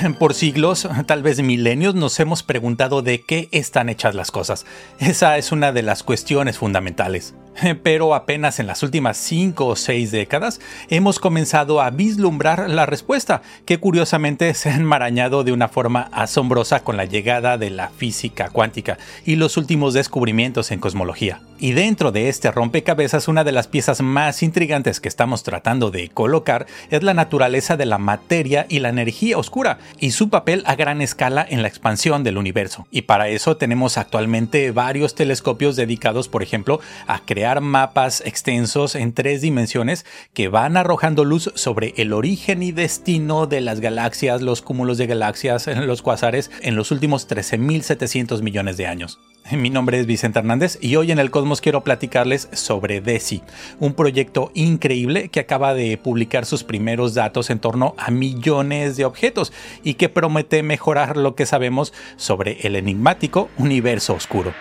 Por siglos, tal vez milenios, nos hemos preguntado de qué están hechas las cosas. Esa es una de las cuestiones fundamentales. Pero apenas en las últimas cinco o seis décadas hemos comenzado a vislumbrar la respuesta, que curiosamente se ha enmarañado de una forma asombrosa con la llegada de la física cuántica y los últimos descubrimientos en cosmología. Y dentro de este rompecabezas, una de las piezas más intrigantes que estamos tratando de colocar es la naturaleza de la materia y la energía oscura, y su papel a gran escala en la expansión del universo. Y para eso tenemos actualmente varios telescopios dedicados, por ejemplo, a crear mapas extensos en tres dimensiones que van arrojando luz sobre el origen y destino de las galaxias, los cúmulos de galaxias, los cuasares en los últimos 13.700 millones de años. Mi nombre es Vicente Hernández y hoy en el Cosmos quiero platicarles sobre DESI, un proyecto increíble que acaba de publicar sus primeros datos en torno a millones de objetos y que promete mejorar lo que sabemos sobre el enigmático universo oscuro.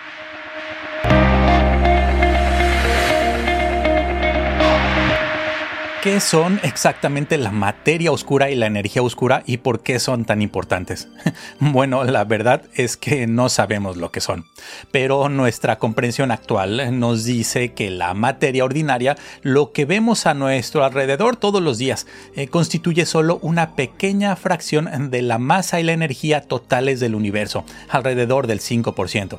¿Qué son exactamente la materia oscura y la energía oscura y por qué son tan importantes? Bueno, la verdad es que no sabemos lo que son, pero nuestra comprensión actual nos dice que la materia ordinaria, lo que vemos a nuestro alrededor todos los días, eh, constituye solo una pequeña fracción de la masa y la energía totales del universo, alrededor del 5%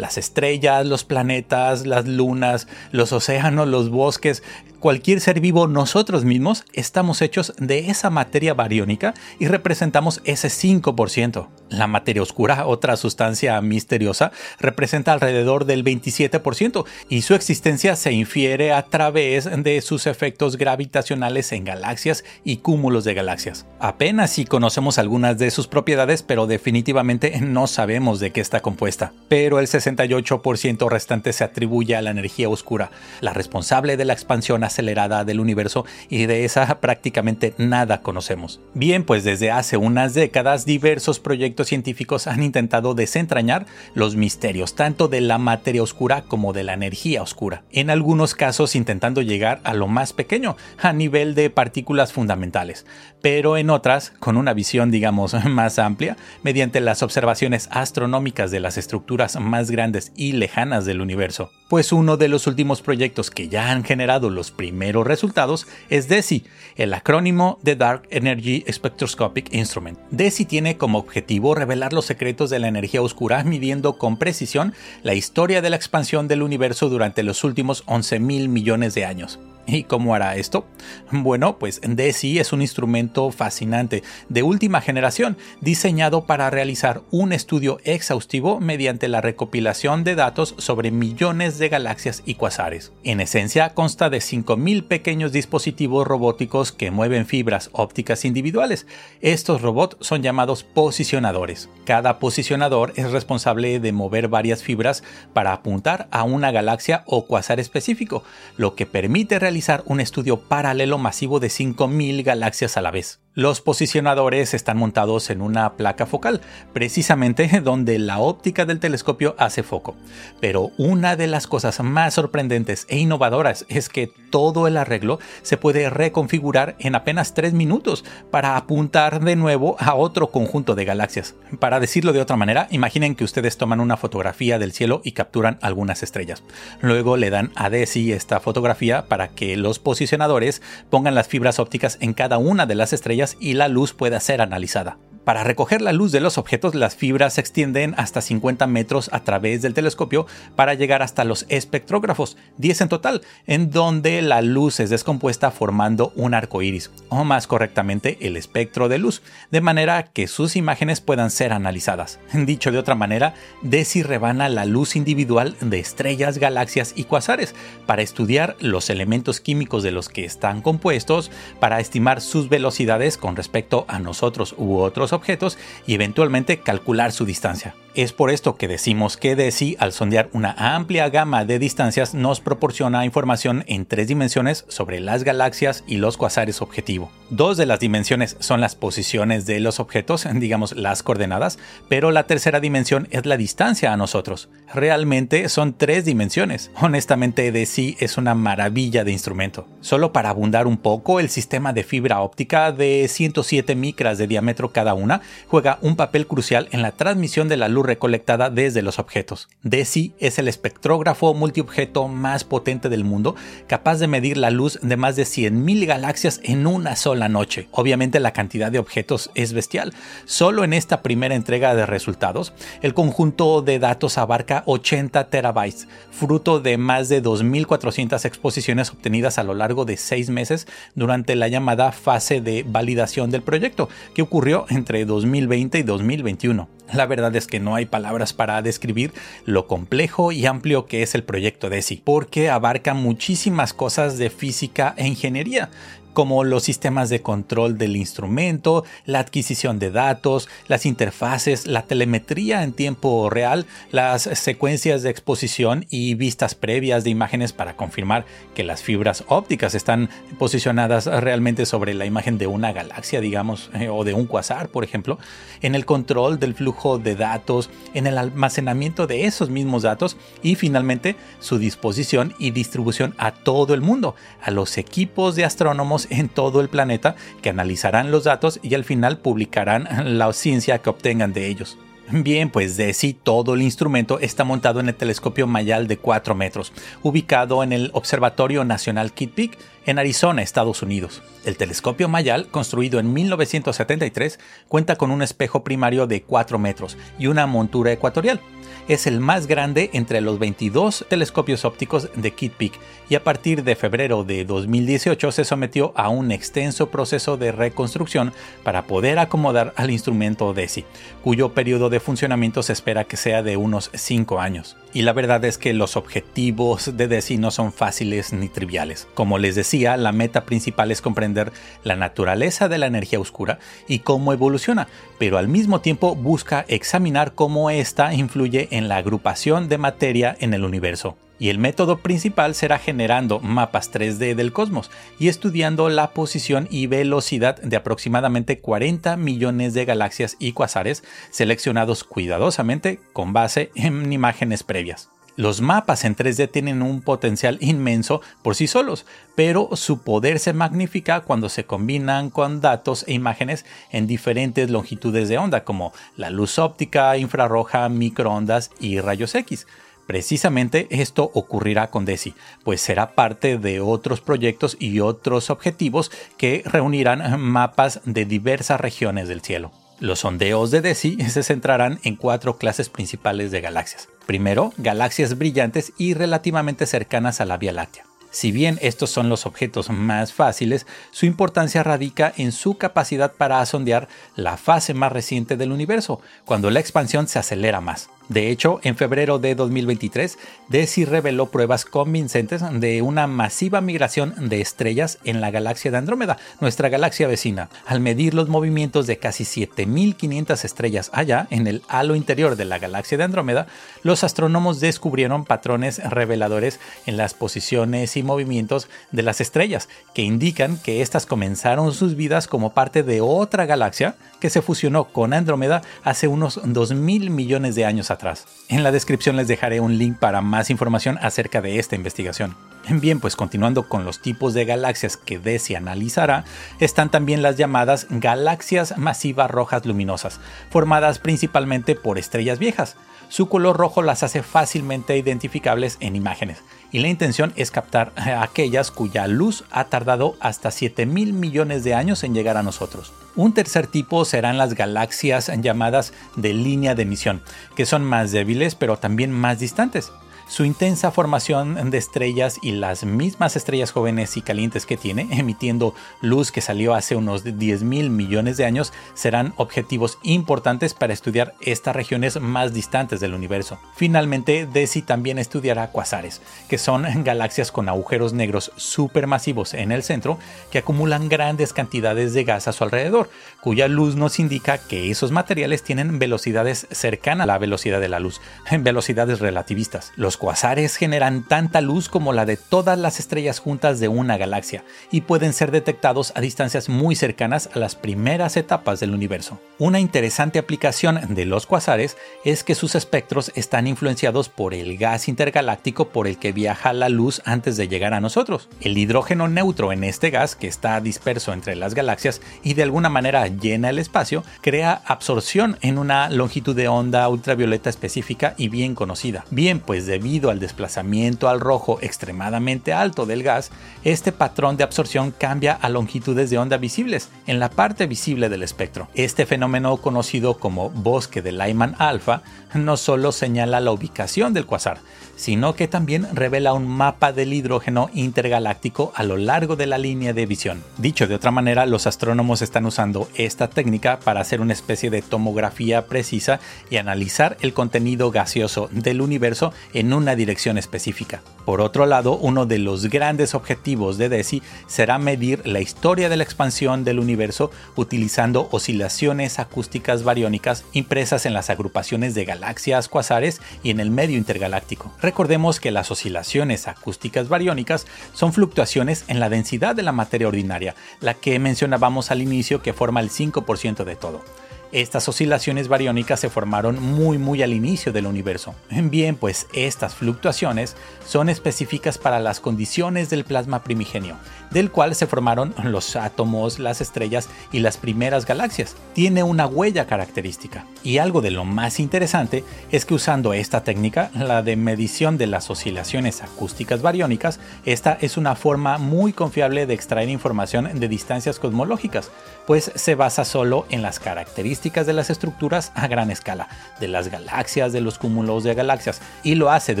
las estrellas, los planetas, las lunas, los océanos, los bosques, cualquier ser vivo, nosotros mismos estamos hechos de esa materia bariónica y representamos ese 5%. La materia oscura, otra sustancia misteriosa, representa alrededor del 27% y su existencia se infiere a través de sus efectos gravitacionales en galaxias y cúmulos de galaxias. Apenas si conocemos algunas de sus propiedades, pero definitivamente no sabemos de qué está compuesta. Pero el 68% restante se atribuye a la energía oscura, la responsable de la expansión acelerada del universo y de esa prácticamente nada conocemos. Bien, pues desde hace unas décadas diversos proyectos científicos han intentado desentrañar los misterios tanto de la materia oscura como de la energía oscura, en algunos casos intentando llegar a lo más pequeño, a nivel de partículas fundamentales, pero en otras con una visión digamos más amplia, mediante las observaciones astronómicas de las estructuras más grandes y lejanas del universo. Pues uno de los últimos proyectos que ya han generado los primeros resultados es DESI, el acrónimo de Dark Energy Spectroscopic Instrument. DESI tiene como objetivo revelar los secretos de la energía oscura midiendo con precisión la historia de la expansión del universo durante los últimos 11 mil millones de años. ¿Y cómo hará esto? Bueno, pues DESI es un instrumento fascinante de última generación diseñado para realizar un estudio exhaustivo mediante la recopilación de datos sobre millones de galaxias y cuasares. En esencia consta de 5.000 pequeños dispositivos robóticos que mueven fibras ópticas individuales. Estos robots son llamados posicionadores. Cada posicionador es responsable de mover varias fibras para apuntar a una galaxia o cuasar específico, lo que permite realizar un estudio paralelo masivo de 5.000 galaxias a la vez. Los posicionadores están montados en una placa focal, precisamente donde la óptica del telescopio hace foco. Pero una de las cosas más sorprendentes e innovadoras es que todo el arreglo se puede reconfigurar en apenas 3 minutos para apuntar de nuevo a otro conjunto de galaxias. Para decirlo de otra manera, imaginen que ustedes toman una fotografía del cielo y capturan algunas estrellas. Luego le dan a DESI esta fotografía para que los posicionadores pongan las fibras ópticas en cada una de las estrellas y la luz pueda ser analizada. Para recoger la luz de los objetos, las fibras se extienden hasta 50 metros a través del telescopio para llegar hasta los espectrógrafos, 10 en total, en donde la luz es descompuesta formando un arco iris, o más correctamente el espectro de luz, de manera que sus imágenes puedan ser analizadas. Dicho de otra manera, DESI rebana la luz individual de estrellas, galaxias y cuasares para estudiar los elementos químicos de los que están compuestos, para estimar sus velocidades con respecto a nosotros u otros objetos y eventualmente calcular su distancia. Es por esto que decimos que DESI, al sondear una amplia gama de distancias, nos proporciona información en tres dimensiones sobre las galaxias y los cuasares objetivo. Dos de las dimensiones son las posiciones de los objetos, digamos las coordenadas, pero la tercera dimensión es la distancia a nosotros. Realmente son tres dimensiones. Honestamente, DESI es una maravilla de instrumento. Solo para abundar un poco, el sistema de fibra óptica de 107 micras de diámetro cada Luna juega un papel crucial en la transmisión de la luz recolectada desde los objetos. DESI es el espectrógrafo multiobjeto más potente del mundo, capaz de medir la luz de más de 100.000 galaxias en una sola noche. Obviamente la cantidad de objetos es bestial. Solo en esta primera entrega de resultados, el conjunto de datos abarca 80 terabytes, fruto de más de 2.400 exposiciones obtenidas a lo largo de seis meses durante la llamada fase de validación del proyecto, que ocurrió entre 2020 y 2021. La verdad es que no hay palabras para describir lo complejo y amplio que es el proyecto DESI, porque abarca muchísimas cosas de física e ingeniería, como los sistemas de control del instrumento, la adquisición de datos, las interfaces, la telemetría en tiempo real, las secuencias de exposición y vistas previas de imágenes para confirmar que las fibras ópticas están posicionadas realmente sobre la imagen de una galaxia, digamos, eh, o de un quasar, por ejemplo, en el control del flujo de datos, en el almacenamiento de esos mismos datos y finalmente su disposición y distribución a todo el mundo, a los equipos de astrónomos en todo el planeta que analizarán los datos y al final publicarán la ciencia que obtengan de ellos. Bien, pues de sí todo el instrumento está montado en el telescopio Mayal de 4 metros, ubicado en el Observatorio Nacional Kitt Peak en Arizona, Estados Unidos. El telescopio Mayal, construido en 1973, cuenta con un espejo primario de 4 metros y una montura ecuatorial es el más grande entre los 22 telescopios ópticos de Kitt Peak y a partir de febrero de 2018 se sometió a un extenso proceso de reconstrucción para poder acomodar al instrumento DESI, cuyo periodo de funcionamiento se espera que sea de unos 5 años. Y la verdad es que los objetivos de DESI no son fáciles ni triviales. Como les decía, la meta principal es comprender la naturaleza de la energía oscura y cómo evoluciona, pero al mismo tiempo busca examinar cómo ésta influye en la agrupación de materia en el universo. Y el método principal será generando mapas 3D del cosmos y estudiando la posición y velocidad de aproximadamente 40 millones de galaxias y cuasares seleccionados cuidadosamente con base en imágenes previas. Los mapas en 3D tienen un potencial inmenso por sí solos, pero su poder se magnifica cuando se combinan con datos e imágenes en diferentes longitudes de onda, como la luz óptica, infrarroja, microondas y rayos X. Precisamente esto ocurrirá con DESI, pues será parte de otros proyectos y otros objetivos que reunirán mapas de diversas regiones del cielo. Los sondeos de DESI se centrarán en cuatro clases principales de galaxias. Primero, galaxias brillantes y relativamente cercanas a la Vía Láctea. Si bien estos son los objetos más fáciles, su importancia radica en su capacidad para sondear la fase más reciente del universo, cuando la expansión se acelera más. De hecho, en febrero de 2023, DESI reveló pruebas convincentes de una masiva migración de estrellas en la galaxia de Andrómeda, nuestra galaxia vecina. Al medir los movimientos de casi 7.500 estrellas allá, en el halo interior de la galaxia de Andrómeda, los astrónomos descubrieron patrones reveladores en las posiciones y movimientos de las estrellas, que indican que éstas comenzaron sus vidas como parte de otra galaxia que se fusionó con Andrómeda hace unos 2.000 millones de años atrás. En la descripción les dejaré un link para más información acerca de esta investigación. Bien, pues continuando con los tipos de galaxias que DESI analizará, están también las llamadas galaxias masivas rojas luminosas, formadas principalmente por estrellas viejas. Su color rojo las hace fácilmente identificables en imágenes, y la intención es captar aquellas cuya luz ha tardado hasta 7 mil millones de años en llegar a nosotros. Un tercer tipo serán las galaxias llamadas de línea de emisión, que son más débiles pero también más distantes. Su intensa formación de estrellas y las mismas estrellas jóvenes y calientes que tiene, emitiendo luz que salió hace unos 10 mil millones de años, serán objetivos importantes para estudiar estas regiones más distantes del universo. Finalmente, DESI también estudiará cuasares, que son galaxias con agujeros negros supermasivos en el centro que acumulan grandes cantidades de gas a su alrededor, cuya luz nos indica que esos materiales tienen velocidades cercanas a la velocidad de la luz, en velocidades relativistas. Los cuasares generan tanta luz como la de todas las estrellas juntas de una galaxia y pueden ser detectados a distancias muy cercanas a las primeras etapas del universo. Una interesante aplicación de los cuasares es que sus espectros están influenciados por el gas intergaláctico por el que viaja la luz antes de llegar a nosotros. El hidrógeno neutro en este gas, que está disperso entre las galaxias y de alguna manera llena el espacio, crea absorción en una longitud de onda ultravioleta específica y bien conocida. Bien, pues debido al desplazamiento al rojo extremadamente alto del gas, este patrón de absorción cambia a longitudes de onda visibles en la parte visible del espectro. Este fenómeno conocido como bosque de Lyman alfa no solo señala la ubicación del cuasar, sino que también revela un mapa del hidrógeno intergaláctico a lo largo de la línea de visión. Dicho de otra manera, los astrónomos están usando esta técnica para hacer una especie de tomografía precisa y analizar el contenido gaseoso del universo en una dirección específica. Por otro lado, uno de los grandes objetivos de DESI será medir la historia de la expansión del universo utilizando oscilaciones acústicas bariónicas impresas en las agrupaciones de galaxias cuasares y en el medio intergaláctico. Recordemos que las oscilaciones acústicas bariónicas son fluctuaciones en la densidad de la materia ordinaria, la que mencionábamos al inicio que forma el 5% de todo. Estas oscilaciones bariónicas se formaron muy muy al inicio del universo. Bien, pues estas fluctuaciones son específicas para las condiciones del plasma primigenio, del cual se formaron los átomos, las estrellas y las primeras galaxias. Tiene una huella característica. Y algo de lo más interesante es que usando esta técnica, la de medición de las oscilaciones acústicas bariónicas, esta es una forma muy confiable de extraer información de distancias cosmológicas, pues se basa solo en las características de las estructuras a gran escala, de las galaxias, de los cúmulos de galaxias, y lo hace de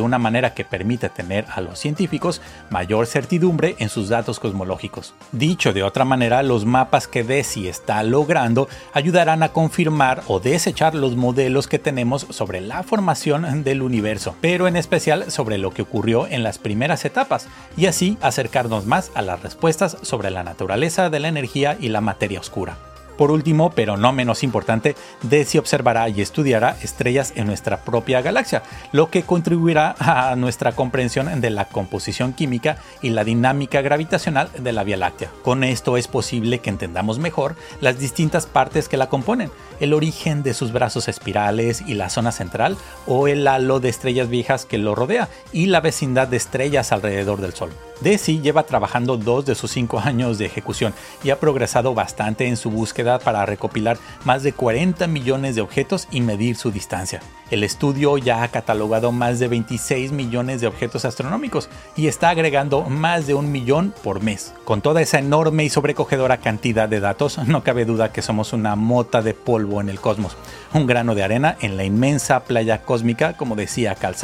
una manera que permite tener a los científicos mayor certidumbre en sus datos cosmológicos. Dicho de otra manera, los mapas que DESI está logrando ayudarán a confirmar o desechar los modelos que tenemos sobre la formación del universo, pero en especial sobre lo que ocurrió en las primeras etapas, y así acercarnos más a las respuestas sobre la naturaleza de la energía y la materia oscura. Por último, pero no menos importante, DESI observará y estudiará estrellas en nuestra propia galaxia, lo que contribuirá a nuestra comprensión de la composición química y la dinámica gravitacional de la Vía Láctea. Con esto es posible que entendamos mejor las distintas partes que la componen, el origen de sus brazos espirales y la zona central, o el halo de estrellas viejas que lo rodea, y la vecindad de estrellas alrededor del Sol. DESI lleva trabajando dos de sus cinco años de ejecución y ha progresado bastante en su búsqueda para recopilar más de 40 millones de objetos y medir su distancia. El estudio ya ha catalogado más de 26 millones de objetos astronómicos y está agregando más de un millón por mes. Con toda esa enorme y sobrecogedora cantidad de datos, no cabe duda que somos una mota de polvo en el cosmos, un grano de arena en la inmensa playa cósmica, como decía Carl.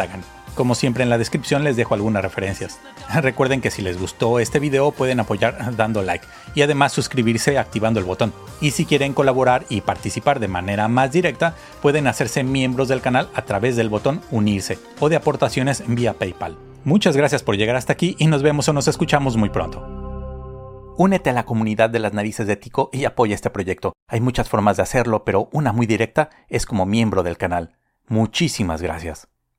Como siempre en la descripción les dejo algunas referencias. Recuerden que si les gustó este video pueden apoyar dando like y además suscribirse activando el botón. Y si quieren colaborar y participar de manera más directa, pueden hacerse miembros del canal a través del botón unirse o de aportaciones vía PayPal. Muchas gracias por llegar hasta aquí y nos vemos o nos escuchamos muy pronto. Únete a la comunidad de las narices de Tico y apoya este proyecto. Hay muchas formas de hacerlo, pero una muy directa es como miembro del canal. Muchísimas gracias.